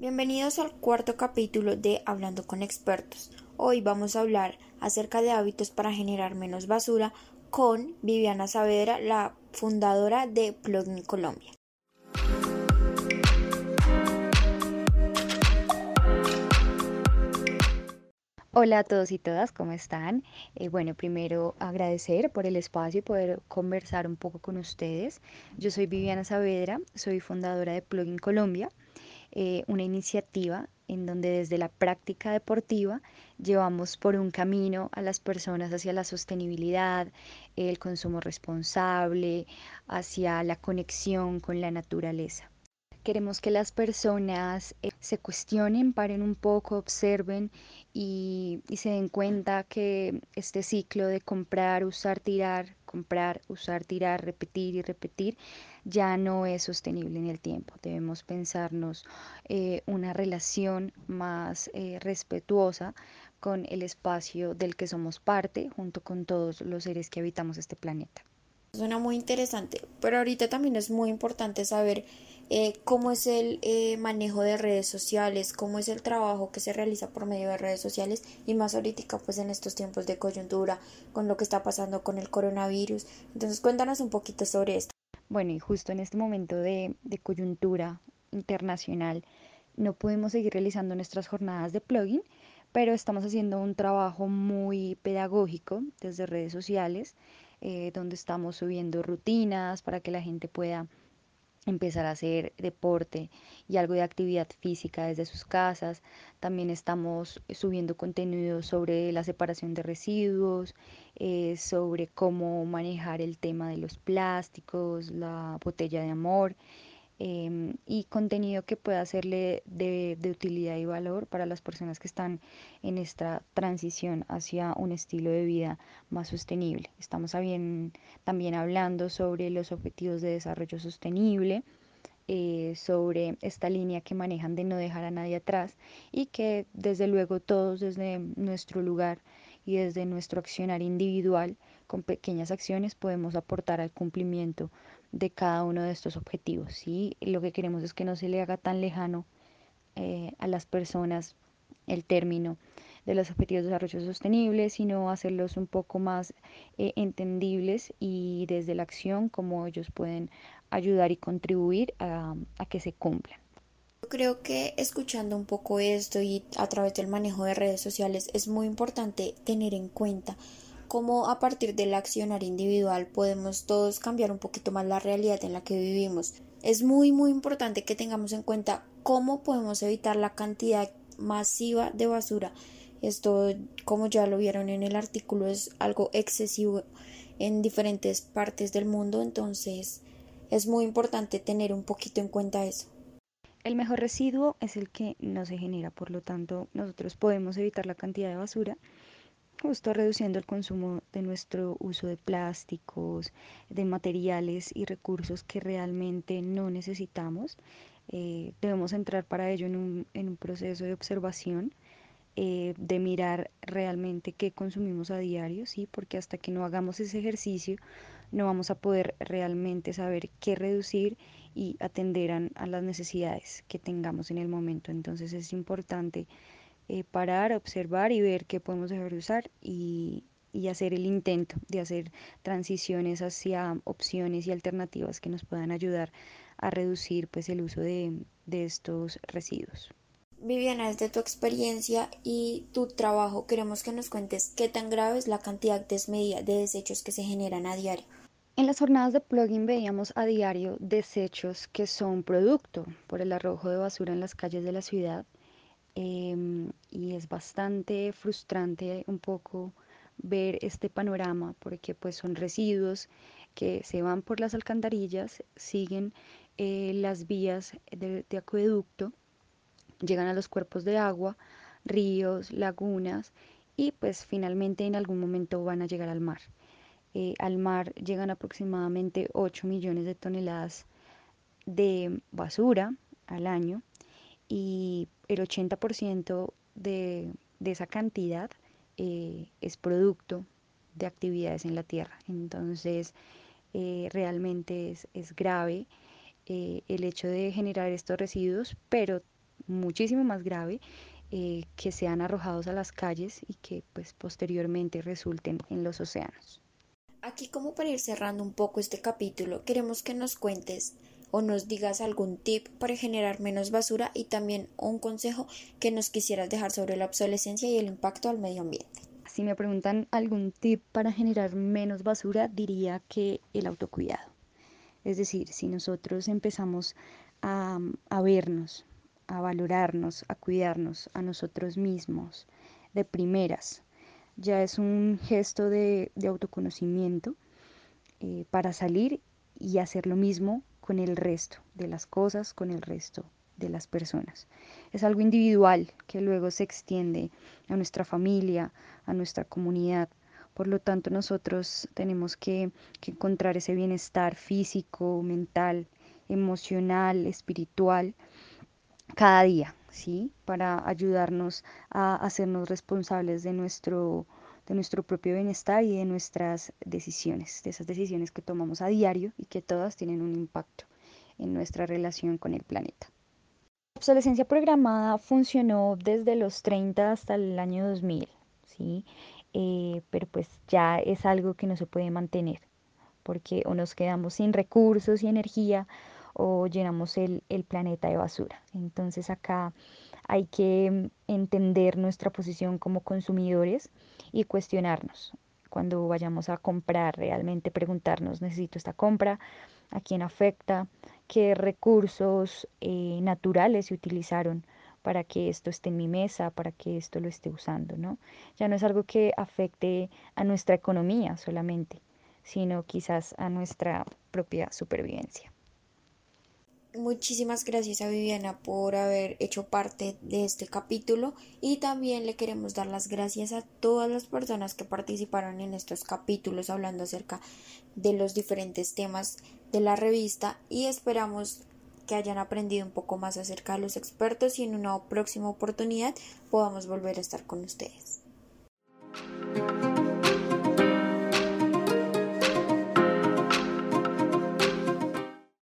Bienvenidos al cuarto capítulo de Hablando con expertos. Hoy vamos a hablar acerca de hábitos para generar menos basura con Viviana Saavedra, la fundadora de Plugin Colombia. Hola a todos y todas, ¿cómo están? Eh, bueno, primero agradecer por el espacio y poder conversar un poco con ustedes. Yo soy Viviana Saavedra, soy fundadora de Plugin Colombia. Eh, una iniciativa en donde desde la práctica deportiva llevamos por un camino a las personas hacia la sostenibilidad, el consumo responsable, hacia la conexión con la naturaleza. Queremos que las personas eh, se cuestionen, paren un poco, observen y, y se den cuenta que este ciclo de comprar, usar, tirar, comprar, usar, tirar, repetir y repetir ya no es sostenible en el tiempo. Debemos pensarnos eh, una relación más eh, respetuosa con el espacio del que somos parte, junto con todos los seres que habitamos este planeta. Suena muy interesante, pero ahorita también es muy importante saber eh, cómo es el manejo de redes sociales, cómo es el trabajo que se realiza por medio de redes sociales y más ahorita pues en estos tiempos de coyuntura con lo que está pasando con el coronavirus. Entonces cuéntanos un poquito sobre esto. Bueno, y justo en este momento de, coyuntura internacional no podemos seguir realizando nuestras jornadas de plugin, pero estamos haciendo un trabajo muy pedagógico desde redes sociales, eh, donde estamos subiendo rutinas para que la gente pueda empezar a hacer deporte y algo de actividad física desde sus casas. También estamos subiendo contenido sobre la separación de residuos, eh, sobre cómo manejar el tema de los plásticos, la botella de amor. Em, y contenido que pueda serle de, de, utilidad y valor para las personas que están en esta transición hacia un estilo de vida más sostenible. Estamos también hablando sobre los objetivos de desarrollo sostenible, eh, sobre esta línea que manejan de no dejar a nadie atrás y que desde luego todos desde nuestro lugar y desde nuestro accionar individual con pequeñas acciones podemos aportar al cumplimiento de cada uno de estos objetivos. y Lo que queremos es que no se le haga tan lejano eh, a las personas el término de los objetivos de desarrollo sostenible, sino hacerlos un poco más eh, entendibles y desde la acción cómo ellos pueden ayudar y contribuir a, que se cumplan. Creo que escuchando un poco esto y a través del manejo de redes sociales es muy importante tener en cuenta cómo a partir del accionar individual podemos todos cambiar un poquito más la realidad en la que vivimos. Es muy muy importante que tengamos en cuenta cómo podemos evitar la cantidad masiva de basura. Esto, como ya lo vieron en el artículo, es algo excesivo en diferentes partes del mundo, entonces es muy importante tener un poquito en cuenta eso. El mejor residuo es el que no se genera, por lo tanto nosotros podemos evitar la cantidad de basura justo reduciendo el consumo de nuestro uso de plásticos, de materiales y recursos que realmente no necesitamos. Eh, debemos entrar para ello en un, en un proceso de observación, eh, de mirar realmente qué consumimos a diario, ¿sí? porque hasta que no hagamos ese ejercicio no vamos a poder realmente saber qué reducir y atender a, las necesidades que tengamos en el momento. Entonces es importante eh, parar, observar y ver qué podemos dejar de usar y, y hacer el intento de hacer transiciones hacia opciones y alternativas que nos puedan ayudar a reducir pues el uso de, de estos residuos. Viviana, desde tu experiencia y tu trabajo, queremos que nos cuentes qué tan grave es la cantidad desmedida de desechos que se generan a diario. En las jornadas de plugin veíamos a diario desechos que son producto por el arrojo de basura en las calles de la ciudad Em, y es bastante frustrante un poco ver este panorama porque pues son residuos que se van por las alcantarillas, siguen eh, las vías de, acueducto, llegan a los cuerpos de agua, ríos, lagunas y pues finalmente en algún momento van a llegar al mar. Eh, al mar llegan aproximadamente 8 millones de toneladas de basura al año y el 80% de, de, esa cantidad eh, es producto de actividades en la tierra. Entonces, eh, realmente es, grave el hecho de generar estos residuos, pero muchísimo más grave, eh, que sean arrojados a las calles y que pues posteriormente resulten en los océanos. Aquí como para ir cerrando un poco este capítulo, queremos que nos cuentes o nos digas algún tip para generar menos basura y también un consejo que nos quisieras dejar sobre la obsolescencia y el impacto al medio ambiente. Si me preguntan algún tip para generar menos basura, diría que el autocuidado. Es decir, si nosotros empezamos a, a vernos, a valorarnos, a cuidarnos a nosotros mismos de primeras. Ya es un gesto de, autoconocimiento eh, para salir y hacer lo mismo con el resto de las cosas, con el resto de las personas. Es algo individual que luego se extiende a nuestra familia, a nuestra comunidad. Por lo tanto, nosotros tenemos que encontrar ese bienestar físico, mental, emocional, espiritual, cada día, ¿sí? Para ayudarnos a hacernos responsables de nuestro, de nuestro propio bienestar y de nuestras decisiones, de esas decisiones que tomamos a diario y que todas tienen un impacto en nuestra relación con el planeta. La obsolescencia programada funcionó desde los 30 hasta el año 2000, ¿sí? Eh, pero pues ya es algo que no se puede mantener, porque o nos quedamos sin recursos y energía o llenamos el, planeta de basura. Entonces acá hay que entender nuestra posición como consumidores y cuestionarnos. Cuando vayamos a comprar, realmente preguntarnos, ¿necesito esta compra? ¿A quién afecta? ¿Qué recursos eh, naturales se utilizaron para que esto esté en mi mesa, para que esto lo esté usando? ¿no? Ya no es algo que afecte a nuestra economía solamente, sino quizás a nuestra propia supervivencia. Muchísimas gracias a Viviana por haber hecho parte de este capítulo y también le queremos dar las gracias a todas las personas que participaron en estos capítulos hablando acerca de los diferentes temas de la revista y esperamos que hayan aprendido un poco más acerca de los expertos y en una próxima oportunidad podamos volver a estar con ustedes.